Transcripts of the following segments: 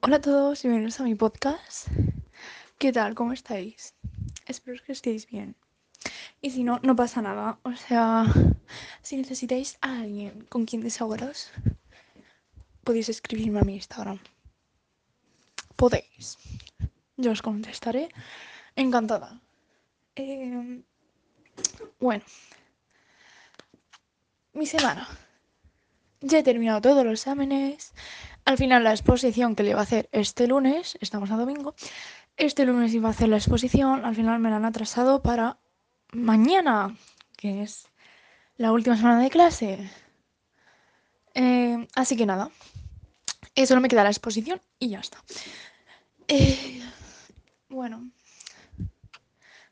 Hola a todos y bienvenidos a mi podcast. ¿Qué tal? ¿Cómo estáis? Espero que estéis bien. Y si no, no pasa nada. O sea, si necesitáis a alguien con quien desahogaros, podéis escribirme a mi Instagram. Podéis. Yo os contestaré. Encantada. Eh, bueno. Mi semana. Ya he terminado todos los exámenes. Al final la exposición que le iba a hacer este lunes, estamos a domingo, este lunes iba a hacer la exposición, al final me la han atrasado para mañana, que es la última semana de clase. Eh, así que nada, eso no me queda la exposición y ya está. Eh, bueno,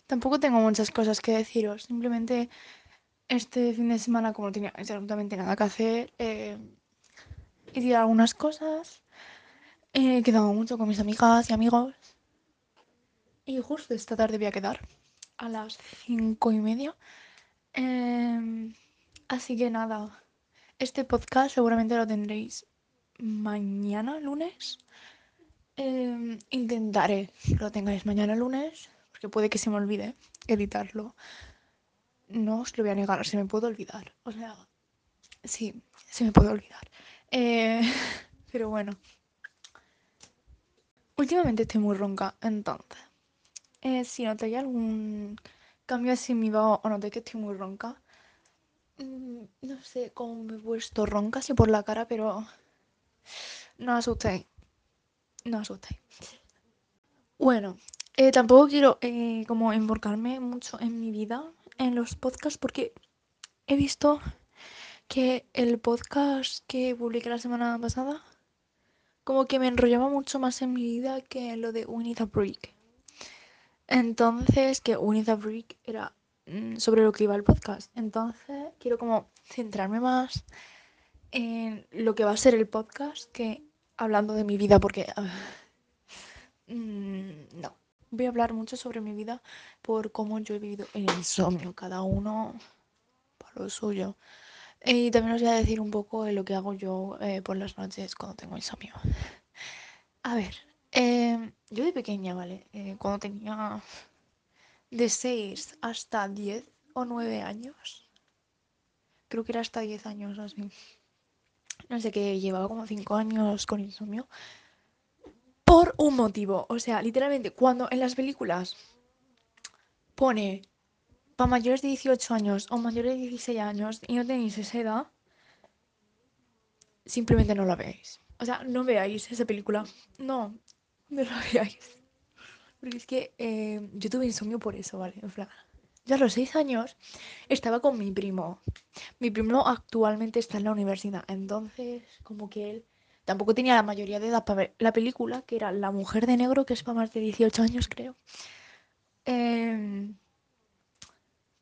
tampoco tengo muchas cosas que deciros, simplemente este fin de semana, como no tenía absolutamente nada que hacer, eh, hice algunas cosas. He quedado mucho con mis amigas y amigos. Y justo esta tarde voy a quedar a las cinco y media. Em, así que nada, este podcast seguramente lo tendréis mañana, lunes. Em, intentaré que lo tengáis mañana, lunes, porque puede que se me olvide editarlo. No os lo voy a negar, se me puede olvidar. O sea, sí, se me puede olvidar. Eh, pero bueno. Últimamente estoy muy ronca, entonces. Eh, si notáis algún cambio así en mi o notáis que estoy muy ronca, mm, no sé cómo me he puesto ronca así por la cara, pero no asustéis. No asustéis. Bueno, eh, tampoco quiero eh, como emborcarme mucho en mi vida, en los podcasts, porque he visto que el podcast que publiqué la semana pasada, como que me enrollaba mucho más en mi vida que lo de We Need a Break. Entonces, que We Need a Break era mm, sobre lo que iba el podcast. Entonces, quiero como centrarme más en lo que va a ser el podcast que hablando de mi vida, porque mm, no. Voy a hablar mucho sobre mi vida por cómo yo he vivido el insomnio, cada uno para lo suyo. Y también os voy a decir un poco de lo que hago yo eh, por las noches cuando tengo insomnio. A ver, em, yo de pequeña, ¿vale? Eh, cuando tenía de 6 hasta 10 o 9 años, creo que era hasta 10 años así. No sé qué, llevaba como 5 años con insomnio. Por un motivo. O sea, literalmente, cuando en las películas pone para mayores de 18 años o mayores de 16 años y no tenéis esa edad, simplemente no la veáis. O sea, no veáis esa película. No, no la veáis. Porque es que eh, yo tuve insomnio por eso, ¿vale? En plan, ya a los 6 años estaba con mi primo. Mi primo actualmente está en la universidad. Entonces, como que él tampoco tenía la mayoría de edad para ver la película, que era La Mujer de Negro, que es para más de 18 años, creo. Eh,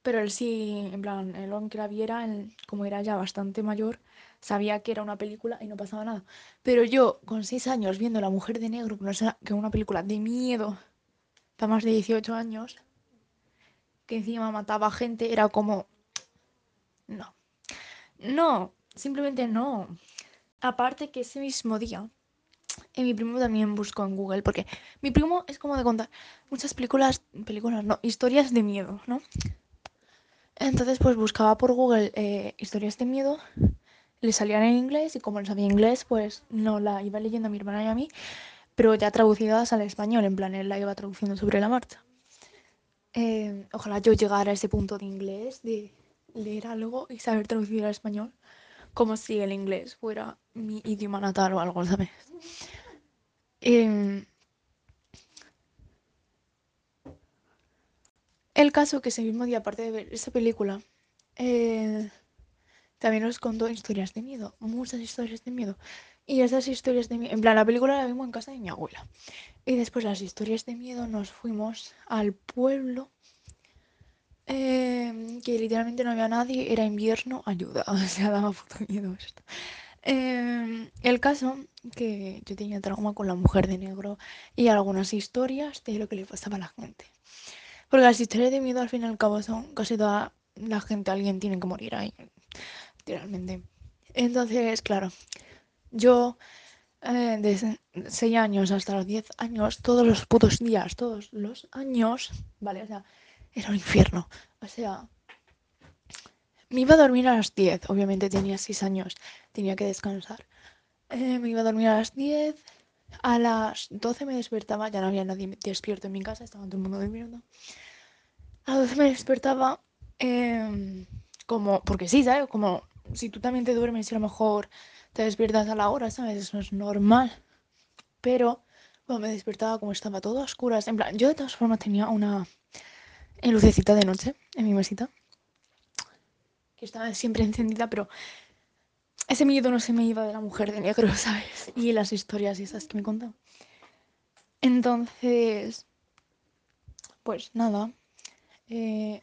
pero él sí, en plan, él aunque la viera, él, como era ya bastante mayor, sabía que era una película y no pasaba nada. Pero yo, con 6 años, viendo La Mujer de Negro, que que una película de miedo, para más de 18 años, que encima mataba gente, era como... No. No, simplemente no. Aparte que ese mismo día, y mi primo también buscó en Google, porque mi primo es como de contar muchas películas, películas, no, historias de miedo, ¿no? Entonces pues buscaba por Google eh, historias de miedo, le salían en inglés y como no sabía inglés pues no la iba leyendo a mi hermana y a mí, pero ya traducidas al español, en plan él la iba traduciendo sobre la marcha. Eh, ojalá yo llegara a ese punto de inglés, de leer algo y saber traducir al español, como si el inglés fuera mi idioma natal o algo, ¿sabes? Eh, El caso que ese mismo día, aparte de ver esa película, eh, también nos contó historias de miedo, muchas historias de miedo. Y esas historias de miedo, en plan, la película la vimos en casa de mi abuela. Y después las historias de miedo nos fuimos al pueblo, eh, que literalmente no había nadie, era invierno, ayuda, o sea, daba puto miedo esto. Eh, el caso que yo tenía trauma con la mujer de negro y algunas historias de lo que le pasaba a la gente. Porque las historias de miedo al fin y al cabo son casi toda la gente, alguien tiene que morir ahí, literalmente. Entonces, claro, yo eh, desde 6 años hasta los 10 años, todos los putos días, todos los años, vale, o sea, era un infierno. O sea, me iba a dormir a las 10, obviamente tenía 6 años, tenía que descansar. Eh, me iba a dormir a las 10, a las 12 me despertaba, ya no había nadie despierto en mi casa, estaba todo el mundo durmiendo. A las 12 me despertaba em, como, porque sí, ¿sabes? Como si tú también te duermes y a lo mejor te despiertas a la hora, ¿sabes? Eso es normal. Pero bueno, me despertaba como estaba todo a oscuras. En plan, yo de todas formas tenía una lucecita de noche en mi mesita. Que estaba siempre encendida, pero ese miedo no se me iba de la mujer de negro, ¿sabes? Y las historias esas que me contaba. Entonces, pues nada. Eh,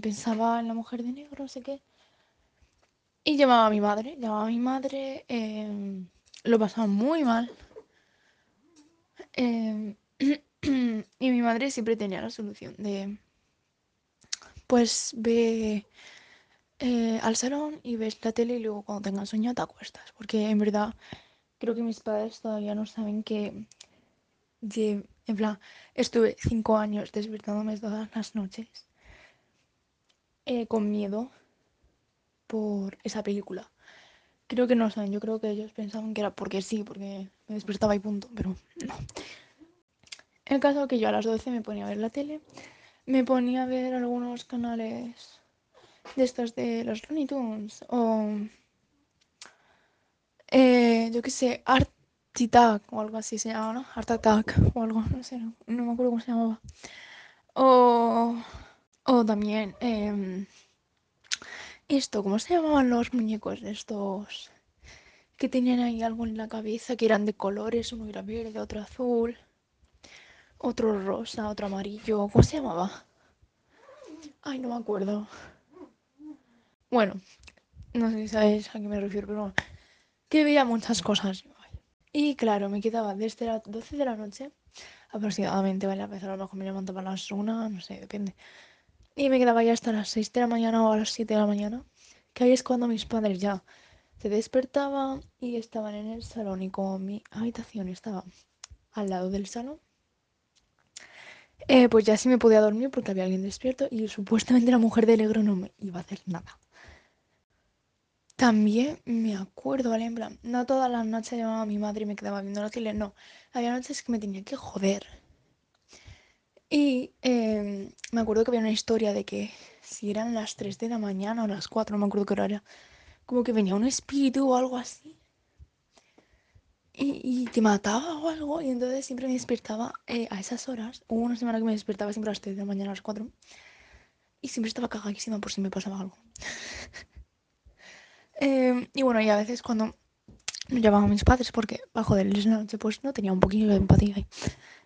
pensaba en la mujer de negro, no sé qué. Y llamaba a mi madre, llamaba a mi madre, em, lo pasaba muy mal. Em, y mi madre siempre tenía la solución de, pues ve eh, al salón y ves la tele y luego cuando tengas sueño te acuestas. Porque en verdad creo que mis padres todavía no saben que, en plan, estuve cinco años despertándome todas las noches eh, con miedo por esa película. Creo que no saben, yo creo que ellos pensaban que era porque sí, porque me despertaba y punto, pero no. El caso que yo a las 12 me ponía a ver la tele, me ponía a ver algunos canales de estos de los Looney Tunes o eh, yo qué sé, Art Attack o algo así se llama, ¿no? Art Attack o algo, no sé, no, me acuerdo cómo se llamaba. O, o también eh, esto, ¿cómo se llamaban los muñecos de estos? Que tenían ahí algo en la cabeza, que eran de colores, uno era verde, otro azul, otro rosa, otro amarillo, ¿cómo se llamaba? Ay, no me acuerdo. Bueno, no sé si sabéis a qué me refiero, pero bueno, que veía muchas cosas. Y claro, me quedaba desde las 12 de la noche, aproximadamente, ¿vale? A veces a lo mejor me levantaba a las 1, no sé, depende. Y me quedaba ya hasta las 6 de la mañana o a las 7 de la mañana, que ahí es cuando mis padres ya se despertaban y estaban en el salón y como mi habitación estaba al lado del salón, eh, pues ya sí me podía dormir porque había alguien despierto y supuestamente la mujer de negro no me iba a hacer nada. También me acuerdo, ¿vale? En plan, no todas las noches llamaba a mi madre y me quedaba viendo la tele, no. Había noches que me tenía que joder. Y em, me acuerdo que había una historia de que si eran las 3 de la mañana o las 4, no me acuerdo qué hora era, como que venía un espíritu o algo así. Y, y te mataba o algo, y entonces siempre me despertaba eh, a esas horas. Hubo una semana que me despertaba siempre a las 3 de la mañana, a las 4. Y siempre estaba cagadísima por si me pasaba algo. Em, y bueno, y a veces cuando me llamaban mis padres, porque bajo del noche pues no tenía un poquillo de empatía ahí.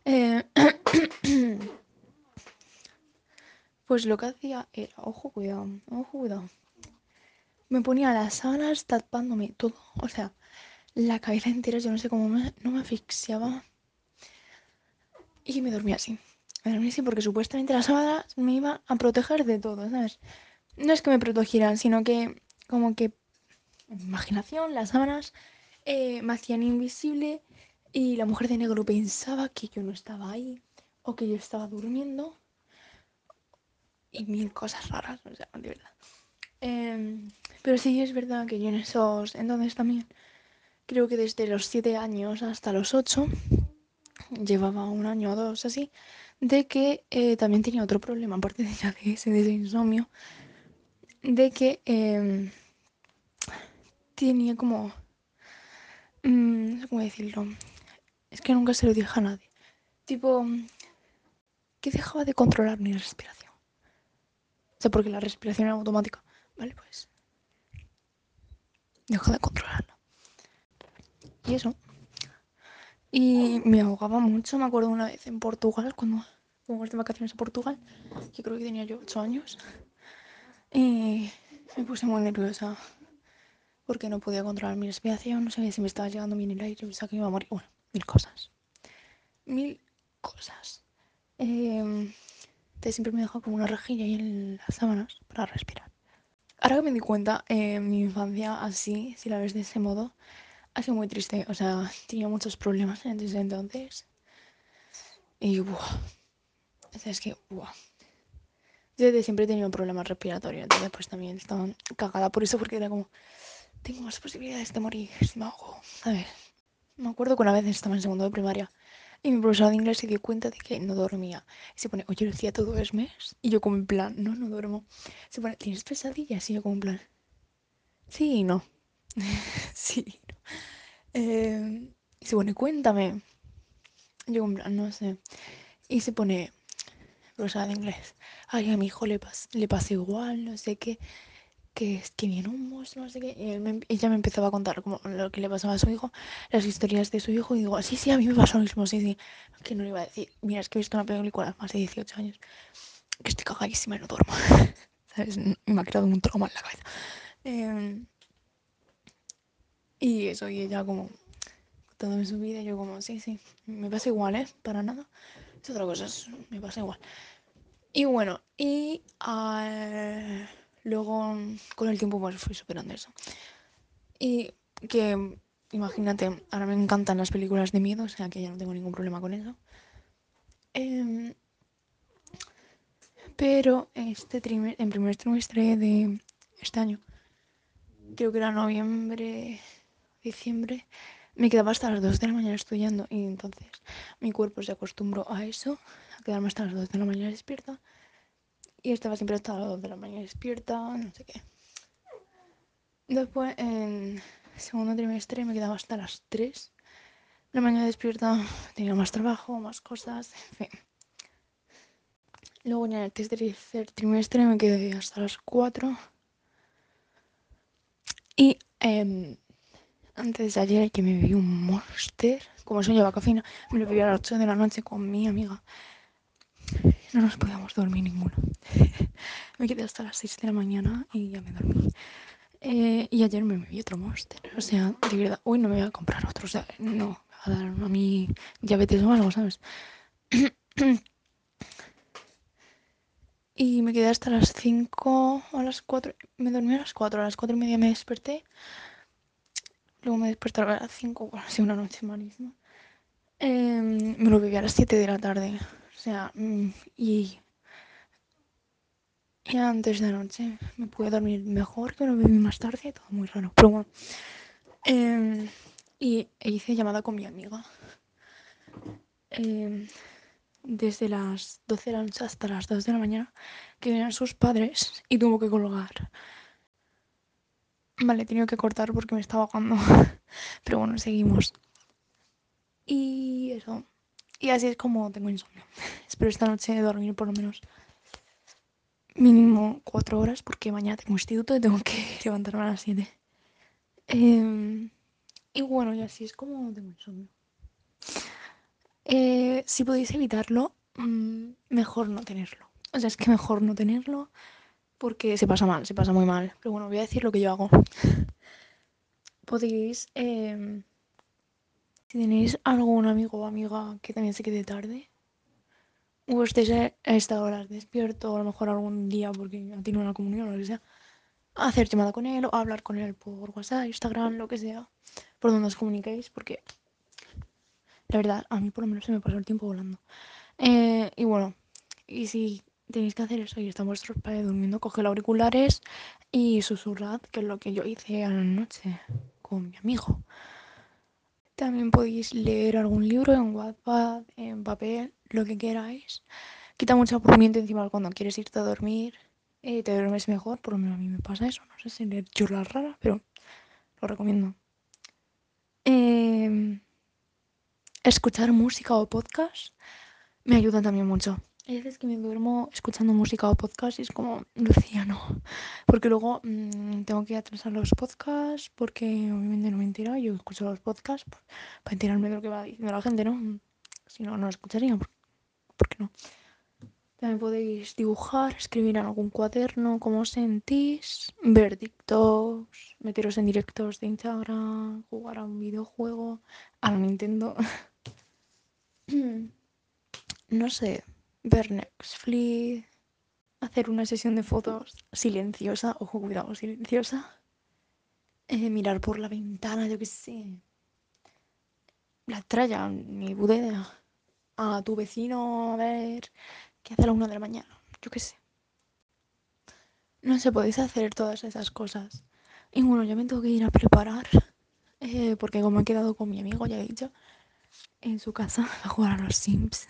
Eh, pues lo que hacía era, ojo, cuidado, ojo, cuidado. Me ponía las sábanas tapándome todo, o sea, la cabeza entera, yo no sé cómo no me asfixiaba. Y me dormía así. Me dormía así porque supuestamente las sábanas me iban a proteger de todo, ¿sabes? No es que me protegieran, sino que como que imaginación, las sábanas eh, me hacían invisible y la mujer de negro pensaba que yo no estaba ahí o que yo estaba durmiendo y mil cosas raras, o sea, de verdad. Em, pero sí es verdad que yo en esos entonces también, creo que desde los 7 años hasta los 8, llevaba un año o dos así, de que eh, también tenía otro problema, aparte de ese, de insomnio, de que em, tenía como... Mm, no sé cómo decirlo. Es que nunca se lo dije a nadie. Tipo, que dejaba de controlar mi respiración. O sea, porque la respiración era automática. Vale, pues. Dejo de controlarla. Y eso. Y me ahogaba mucho. Me acuerdo una vez en Portugal, cuando fuimos de vacaciones a Portugal, que creo que tenía yo 8 años. Y me puse muy nerviosa porque no podía controlar mi respiración, no sabía si me estaba llegando bien el aire, pensaba que iba a morir. Bueno, mil cosas. Mil cosas. Eh, siempre me dejaba como una rejilla ahí en las sábanas para respirar. Ahora que me di cuenta, en mi infancia así, si la ves de ese modo, ha sido muy triste. O sea, tenía muchos problemas desde entonces. Y, buah. O sea, es que, buah. Desde siempre he tenido problemas respiratorios. Entonces, pues también estaba cagada por eso, porque era como, tengo más posibilidades de morir si me hago, ¿sabes? Me acuerdo que una vez estaba en segundo de primaria y mi profesora de inglés se dio cuenta de que no dormía. Y se pone, oye, Lucía, ¿tú duermes? Y yo como en plan, no, no duermo. Se pone, ¿tienes pesadillas? Y yo como en plan, sí y no. sí no. Eh, y se pone, cuéntame. Y yo como en plan, no sé. Y se pone, profesora de inglés, ay, a mi hijo le, pas le pasa igual, no sé qué que es que viene un monstruo, no sé qué. Y me, ella me empezaba a contar como lo que le pasaba a su hijo, las historias de su hijo, y digo, sí, sí, a mí me pasó lo mismo, sí, sí. Que no le iba a decir, mira, es que he visto una película más de 18 años, que estoy cagadísima y no duermo. ¿Sabes? Me ha creado un trauma en la cabeza. Eh, y eso, y ella como toda su vida, yo como, sí, sí, me pasa igual, ¿eh? Para nada. Es otra cosa, es, me pasa igual. Y bueno, y... Uh, Luego, con el tiempo, pues fui superando eso. Y que, imagínate, ahora me encantan las películas de miedo, o sea que ya no tengo ningún problema con eso. Eh, pero este en primer trimestre de este año, creo que era noviembre, diciembre, me quedaba hasta las 2 de la mañana estudiando y entonces mi cuerpo se acostumbró a eso, a quedarme hasta las 2 de la mañana despierta y estaba siempre hasta las 2 de la mañana despierta, no sé qué. Después, en segundo trimestre, me quedaba hasta las 3 de la mañana despierta, tenía más trabajo, más cosas, en fin. Luego en el tercer trimestre me quedé hasta las 4. Y eh, antes de ayer que me bebí un monster, como soy lleva cafeína, me lo bebí a las 8 de la noche con mi amiga. No nos podíamos dormir ninguno. me quedé hasta las 6 de la mañana y ya me dormí. Eh, y ayer me bebí otro monster. O sea, de verdad, hoy no me voy a comprar otro. O sea, no, me va a dar a mí diabetes o algo, ¿sabes? y me quedé hasta las 5 o las 4. Me dormí a las 4, a las 4 y media me desperté. Luego me desperté a las 5, bueno, así una noche malísima. Eh, me lo bebí a las 7 de la tarde. O sea, mm, y, y antes de noche me pude dormir mejor, que lo bebí más tarde, todo muy raro. Pero bueno. Eh, y hice llamada con mi amiga. Eh, desde las 12 de la noche hasta las 2 de la mañana, que vinieron sus padres y tuvo que colgar. Vale, he tenido que cortar porque me estaba ahogando. Pero bueno, seguimos. Y eso. Y así es como tengo insomnio. Espero esta noche dormir por lo menos mínimo cuatro horas porque mañana tengo instituto y tengo que levantarme a las 7. Eh, y bueno, y así es como tengo insomnio. Eh, si podéis evitarlo, mmm, mejor no tenerlo. O sea, es que mejor no tenerlo porque se pasa mal, se pasa muy mal. Pero bueno, voy a decir lo que yo hago. Podéis... Eh, si tenéis algún amigo o amiga que también se quede tarde, o estéis a esta hora despierto, o a lo mejor algún día porque tiene una comunión o lo que sea, hacer llamada con él o hablar con él por WhatsApp, Instagram, lo que sea, por donde os comuniquéis, porque la verdad, a mí por lo menos se me pasó el tiempo volando. Eh, y bueno, y si tenéis que hacer eso y están vuestros padres durmiendo, coged auriculares y susurrad, que es lo que yo hice a la noche con mi amigo. También podéis leer algún libro en Wattpad, en papel, lo que queráis. Quita mucho aburrimiento encima cuando quieres irte a dormir. Eh, te duermes mejor, por lo menos a mí me pasa eso. No sé si leer churras raras, pero lo recomiendo. Eh, escuchar música o podcast me ayuda también mucho. Hay veces que me duermo escuchando música o podcast y es como, Lucía, no. Porque luego mmm, tengo que atrasar los podcasts porque obviamente no me entero. Yo escucho los podcasts pues, para enterarme de lo que va diciendo la gente, ¿no? Si no, no lo escucharía. ¿Por, ¿por qué no? También podéis dibujar, escribir en algún cuaderno cómo sentís, ver TikToks, meteros en directos de Instagram, jugar a un videojuego, a la Nintendo. no sé ver Netflix, hacer una sesión de fotos silenciosa, ojo, cuidado, silenciosa, eh, mirar por la ventana, yo qué sé, la tralla, ni budea. A tu vecino a ver qué hace a la una de la mañana. Yo qué sé. No sé, podéis hacer todas esas cosas. Y bueno, yo me tengo que ir a preparar. eh, porque como he quedado con mi amigo, ya he dicho, en su casa a jugar a los Sims.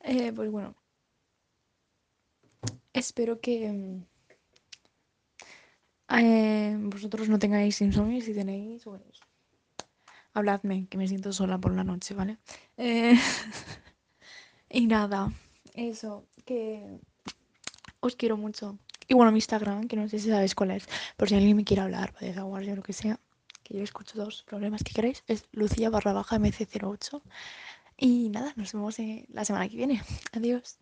Eh, pues bueno. Espero que mm, eh, vosotros no tengáis insomnio si tenéis, habladme, que me siento sola por la noche, ¿vale? Eh, y nada, eso, que os quiero mucho. Y bueno, mi Instagram, que no sé si sabéis cuál es, por si alguien me quiere hablar, para desahogarse o lo que sea, que yo escucho dos problemas que queréis, es Lucía barra baja MC08. Y nada, nos vemos eh, la semana que viene. Adiós.